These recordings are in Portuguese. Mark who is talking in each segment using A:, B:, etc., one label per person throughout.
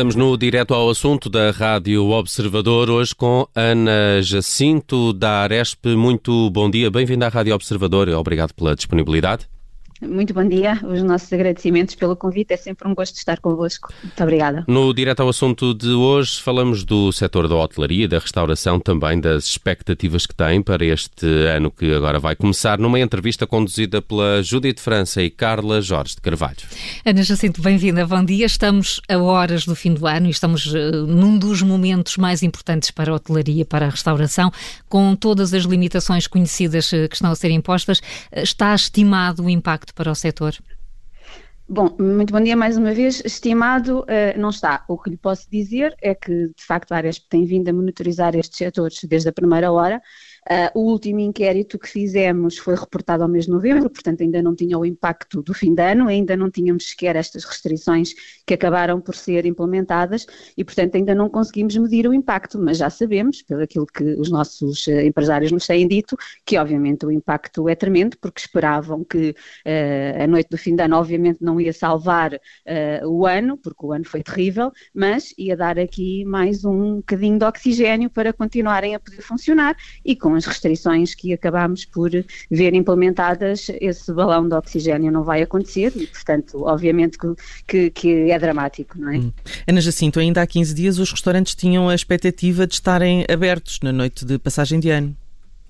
A: Estamos no direto ao assunto da Rádio Observador, hoje com Ana Jacinto da Aresp. Muito bom dia, bem-vinda à Rádio Observador obrigado pela disponibilidade.
B: Muito bom dia, os nossos agradecimentos pelo convite, é sempre um gosto estar convosco. Muito obrigada.
A: No direto ao assunto de hoje, falamos do setor da hotelaria e da restauração, também das expectativas que tem para este ano que agora vai começar, numa entrevista conduzida pela Judite França e Carla Jorge de Carvalho.
C: Ana Jacinto, bem-vinda, bom dia. Estamos a horas do fim do ano e estamos uh, num dos momentos mais importantes para a hotelaria, para a restauração, com todas as limitações conhecidas uh, que estão a ser impostas. Uh, está estimado o impacto para o setor?
B: Bom, muito bom dia mais uma vez. Estimado, uh, não está. O que lhe posso dizer é que, de facto, a Aresp tem vindo a monitorizar estes setores desde a primeira hora Uh, o último inquérito que fizemos foi reportado ao mês de novembro, portanto ainda não tinha o impacto do fim de ano, ainda não tínhamos sequer estas restrições que acabaram por ser implementadas e, portanto, ainda não conseguimos medir o impacto, mas já sabemos, pelo aquilo que os nossos uh, empresários nos têm dito, que obviamente o impacto é tremendo, porque esperavam que uh, a noite do fim de ano, obviamente, não ia salvar o ano, porque o ano foi terrível, mas ia dar aqui mais um bocadinho de oxigênio para continuarem a poder funcionar e com com as restrições que acabámos por ver implementadas, esse balão de oxigênio não vai acontecer e, portanto, obviamente que, que, é dramático, não é? Hum.
D: Ana Jacinto, ainda há 15 dias os restaurantes tinham a expectativa de estarem abertos na noite de passagem de ano.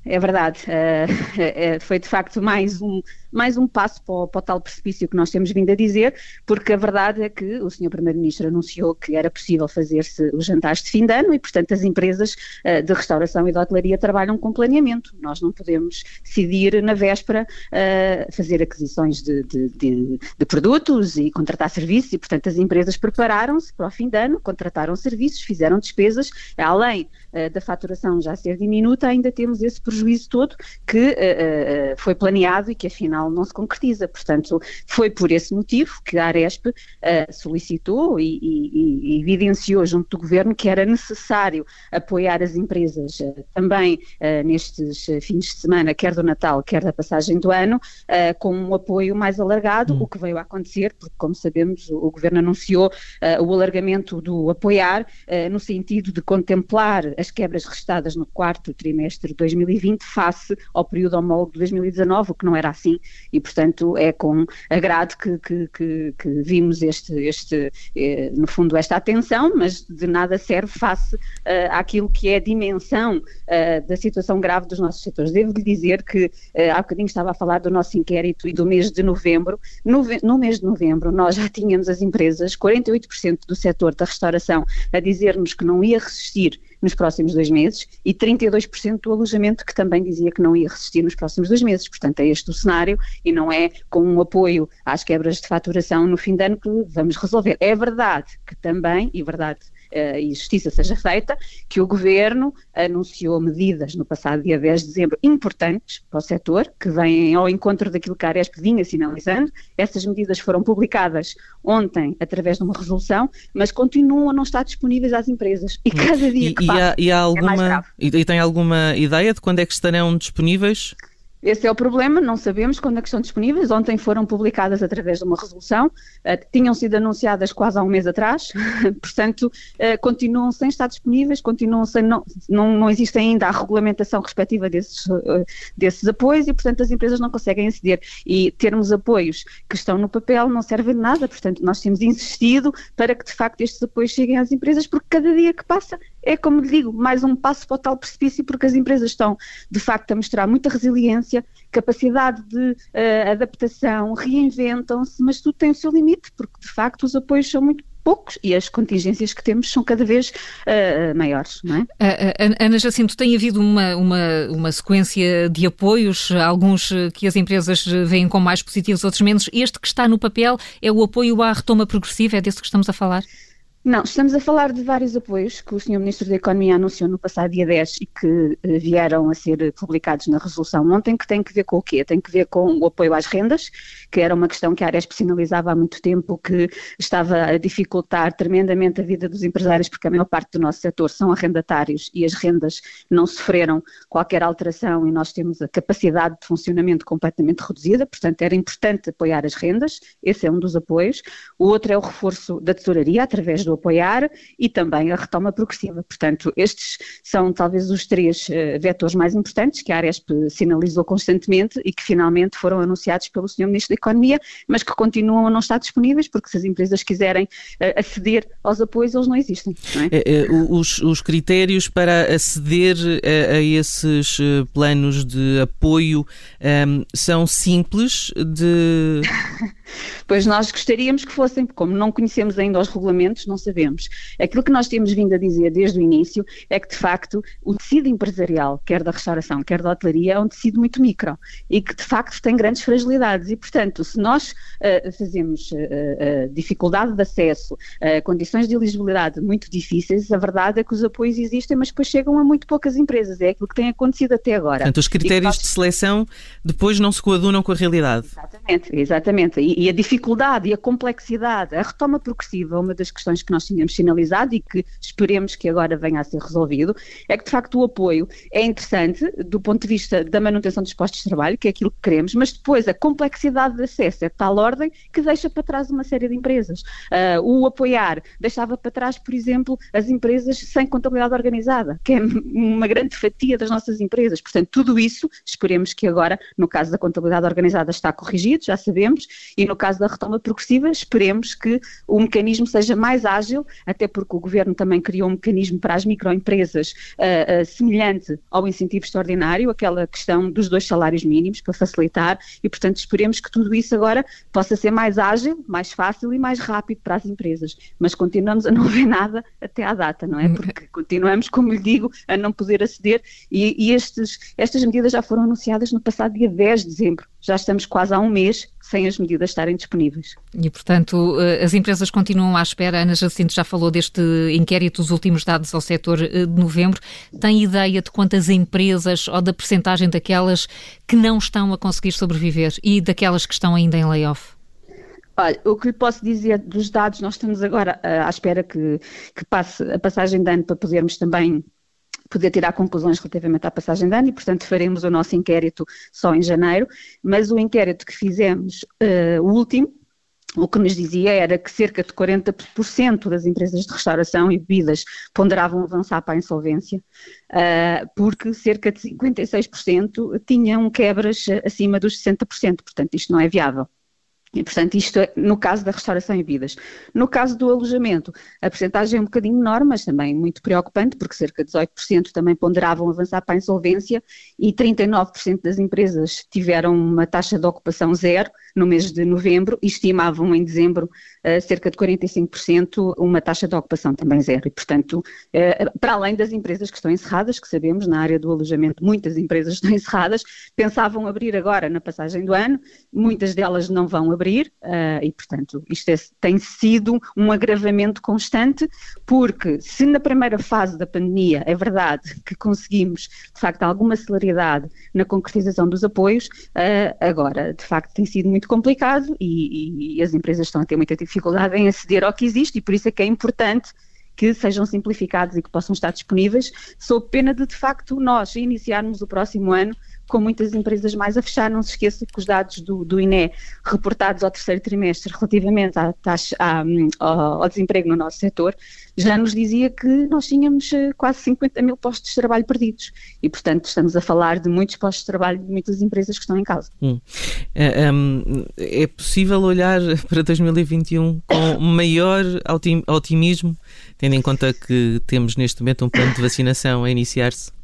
B: É verdade, uh, foi de facto mais um, mais um passo para o, para o, tal precipício que nós temos vindo a dizer, porque a verdade é que o Sr. Primeiro-Ministro anunciou que era possível fazer-se os jantares de fim de ano e, portanto, as empresas uh, de restauração e de hotelaria trabalham com planeamento. Nós não podemos decidir na véspera uh, fazer aquisições de, de, de, de, produtos e contratar serviços e, portanto, as empresas prepararam-se para o fim de ano, contrataram serviços, fizeram despesas, além uh, da faturação já ser diminuta, ainda temos esse prejuízo todo que foi planeado e que afinal não se concretiza. Portanto, foi por esse motivo que a Aresp uh, solicitou e, e, e, evidenciou junto do Governo que era necessário apoiar as empresas uh, também uh, nestes fins de semana, quer do Natal, quer da passagem do ano, com um apoio mais alargado, hum. o que veio a acontecer, porque como sabemos o, o Governo anunciou o alargamento do apoiar no sentido de contemplar as quebras restadas no quarto trimestre de 2020 face ao período homólogo de 2019, o que não era assim e, portanto, é com agrado que, que, que, que vimos este, este eh, no fundo, esta atenção, mas de nada serve face uh, àquilo que é a dimensão uh, da situação grave dos nossos setores. Devo-lhe dizer que uh, há bocadinho estava a falar do nosso inquérito e do mês de novembro. No, no mês de novembro, nós já tínhamos as empresas, 48% do setor da restauração, a dizer-nos que não ia resistir nos próximos dois meses e 32% do alojamento que também dizia que não ia resistir nos próximos dois meses. Portanto, é este o cenário e não é com um apoio às quebras de faturação no fim de ano que vamos resolver. É verdade que também, e verdade e justiça seja feita, que o Governo anunciou medidas no passado dia 10 de dezembro importantes para o setor, que vêm ao encontro daquilo que a Aresp vinha sinalizando. Essas medidas foram publicadas ontem através de uma resolução, mas continuam a não estar disponíveis às empresas. E cada dia que e, passa
D: e há, e há alguma, é mais grave. E, e tem alguma ideia de quando é que estarão disponíveis?
B: Esse é o problema, não sabemos quando é que estão disponíveis. Ontem foram publicadas através de uma resolução, uh, tinham sido anunciadas quase há um mês atrás, portanto, uh, continuam sem estar disponíveis, continuam sem, não, não, não existe ainda a regulamentação respectiva desses, uh, desses apoios e, portanto, as empresas não conseguem aceder. E termos apoios que estão no papel não servem de nada, portanto, nós temos insistido para que, de facto, estes apoios cheguem às empresas, porque cada dia que passa é, como lhe digo, mais um passo para o tal precipício, porque as empresas estão, de facto, a mostrar muita resiliência, capacidade de uh, adaptação, reinventam-se, mas tudo tem o seu limite, porque, de facto, os apoios são muito poucos e as contingências que temos são cada vez uh, maiores, não é?
C: Uh, Ana Jacinto, tem havido uma, uma, uma sequência de apoios, alguns que as empresas veem como mais positivos, outros menos. Este que está no papel é o apoio à retoma progressiva, é desse que estamos a falar?
B: Não, estamos a falar de vários apoios que o Sr. Ministro da Economia anunciou no passado dia 10 e que eh, vieram a ser publicados na resolução ontem, que tem que ver com o quê? Tem que ver com o apoio às rendas, que era uma questão que a Aresp sinalizava há muito tempo que estava a dificultar tremendamente a vida dos empresários, porque a maior parte do nosso setor são arrendatários e as rendas não sofreram qualquer alteração e nós temos a capacidade de funcionamento completamente reduzida, portanto era importante apoiar as rendas, esse é um dos apoios. O outro é o reforço da tesouraria através do apoiar e também a retoma progressiva. Portanto, estes são talvez os três uh, vetores mais importantes que a Aresp sinalizou constantemente e que finalmente foram anunciados pelo Sr. Ministro da Economia, mas que continuam a não estar disponíveis, porque se as empresas quiserem uh, aceder aos apoios, eles não existem. Não é?
D: É, é, os, os, critérios para aceder a, a esses planos de apoio um, ehm, são simples de.
B: Pois nós gostaríamos que fossem, como não conhecemos ainda os regulamentos, não sabemos. Aquilo que nós temos vindo a dizer desde o início é que, de facto, o tecido empresarial, quer da restauração, quer da hotelaria, é um tecido muito micro e que, de facto, tem grandes fragilidades. E, portanto, se nós uh, fazemos uh, uh, dificuldade de acesso, condições de elegibilidade muito difíceis, a verdade é que os apoios existem, mas depois chegam a muito poucas empresas. É aquilo que tem acontecido até agora.
D: Portanto, os critérios nós... de seleção depois não se coadunam com a realidade.
B: Exatamente, exatamente. E, e a dificuldade e a complexidade, a retoma progressiva, uma das questões que nós tínhamos sinalizado e que esperemos que agora venha a ser resolvido, é que de facto o apoio é interessante do ponto de vista da manutenção dos postos de trabalho, que é aquilo que queremos, mas depois a complexidade de acesso é de tal ordem que deixa para trás uma série de empresas. Uh, o apoiar deixava para trás, por exemplo, as empresas sem contabilidade organizada, que é uma grande fatia das nossas empresas. Portanto, tudo isso esperemos que agora, no caso da contabilidade organizada, está corrigido, já sabemos, e no caso da retoma progressiva, esperemos que o mecanismo seja mais ágil, até porque o Governo também criou um mecanismo para as microempresas uh, uh, semelhante ao incentivo extraordinário, aquela questão dos dois salários mínimos, para facilitar, e portanto esperemos que tudo isso agora possa ser mais ágil, mais fácil e mais rápido para as empresas. Mas continuamos a não ver nada até à data, não é? Hum. Porque continuamos, como lhe digo, a não poder aceder e, e estes, estas medidas já foram anunciadas no passado dia 10 de dezembro. Já estamos quase há um mês sem as medidas estarem disponíveis.
C: E, portanto, eh, as empresas continuam à espera. A Ana Jacinto já falou deste inquérito, os últimos dados ao setor eh, de novembro. Tem ideia de quantas empresas ou da percentagem daquelas que não estão a conseguir sobreviver e daquelas que estão ainda em layoff?
B: Olha, o que lhe posso dizer dos dados, nós estamos agora uh, à espera que, que passe a passagem de ano para podermos também poder tirar conclusões relativamente à passagem de ano e, portanto, faremos o nosso inquérito só em janeiro, mas o inquérito que fizemos, uh, o último, o que nos dizia era que cerca de 40% das empresas de restauração e bebidas ponderavam avançar para a insolvência, uh, porque cerca de 56% tinham quebras acima dos 60%, portanto isto não é viável. E, portanto, isto é no caso da restauração e vidas. No caso do alojamento, a percentagem é um bocadinho menor, mas também muito preocupante, porque cerca de 18% também ponderavam avançar para a insolvência e 39% das empresas tiveram uma taxa de ocupação zero no mês de novembro e estimavam em dezembro uh, cerca de 45% uma taxa de ocupação também zero. E, portanto, uh, para além das empresas que estão encerradas, que sabemos na área do alojamento muitas empresas estão encerradas, pensavam abrir agora na passagem do ano, muitas delas não vão abrir abrir uh, e, portanto, isto é, tem sido um agravamento constante, porque se na primeira fase da pandemia é verdade que conseguimos, de facto, alguma celeridade na concretização dos apoios, uh, agora, de facto, tem sido muito complicado e, e as empresas estão a ter muita dificuldade em aceder ao que existe e por isso é que é importante que sejam simplificados e que possam estar disponíveis, sob pena de, de facto, nós iniciarmos o próximo ano com muitas empresas mais a fechar. Não se esqueça que os dados do, do INE reportados ao terceiro trimestre relativamente à taxa, à, ao, ao, desemprego no nosso setor já nos dizia que nós tínhamos eh, quase 50 mil postos de trabalho perdidos e, portanto, estamos a falar de muitos postos de trabalho de muitas empresas que estão em causa. Hum.
D: É, é possível olhar para 2021 com maior otimismo, tendo em conta que temos neste momento um plano de vacinação a iniciar-se?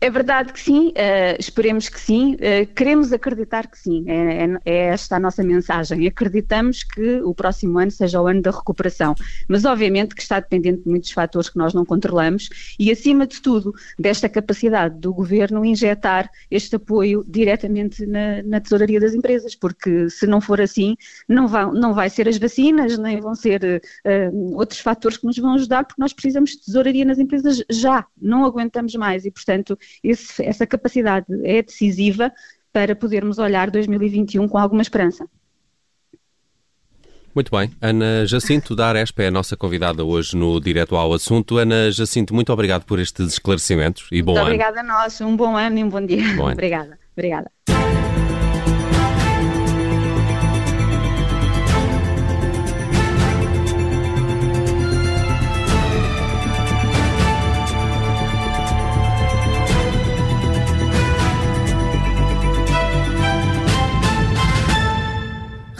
B: É verdade que sim, uh, esperemos que sim, uh, queremos acreditar que sim, é, é, é, esta a nossa mensagem. Acreditamos que o próximo ano seja o ano da recuperação, mas obviamente que está dependente de muitos fatores que nós não controlamos e, acima de tudo, desta capacidade do governo injetar este apoio diretamente na, na tesouraria das empresas, porque se não for assim, não, vão, não vai ser as vacinas, nem vão ser uh, outros fatores que nos vão ajudar, porque nós precisamos de tesouraria nas empresas já, não aguentamos mais e, portanto, Portanto, esse, essa capacidade é decisiva para podermos olhar 2021 com alguma esperança.
A: Muito bem. Ana Jacinto da Arespa é a nossa convidada hoje no Direto ao Assunto. Ana Jacinto, muito obrigado por estes esclarecimentos e bom
B: muito ano. Obrigada a nós. Um bom ano e um bom dia. Bom obrigada. Obrigada.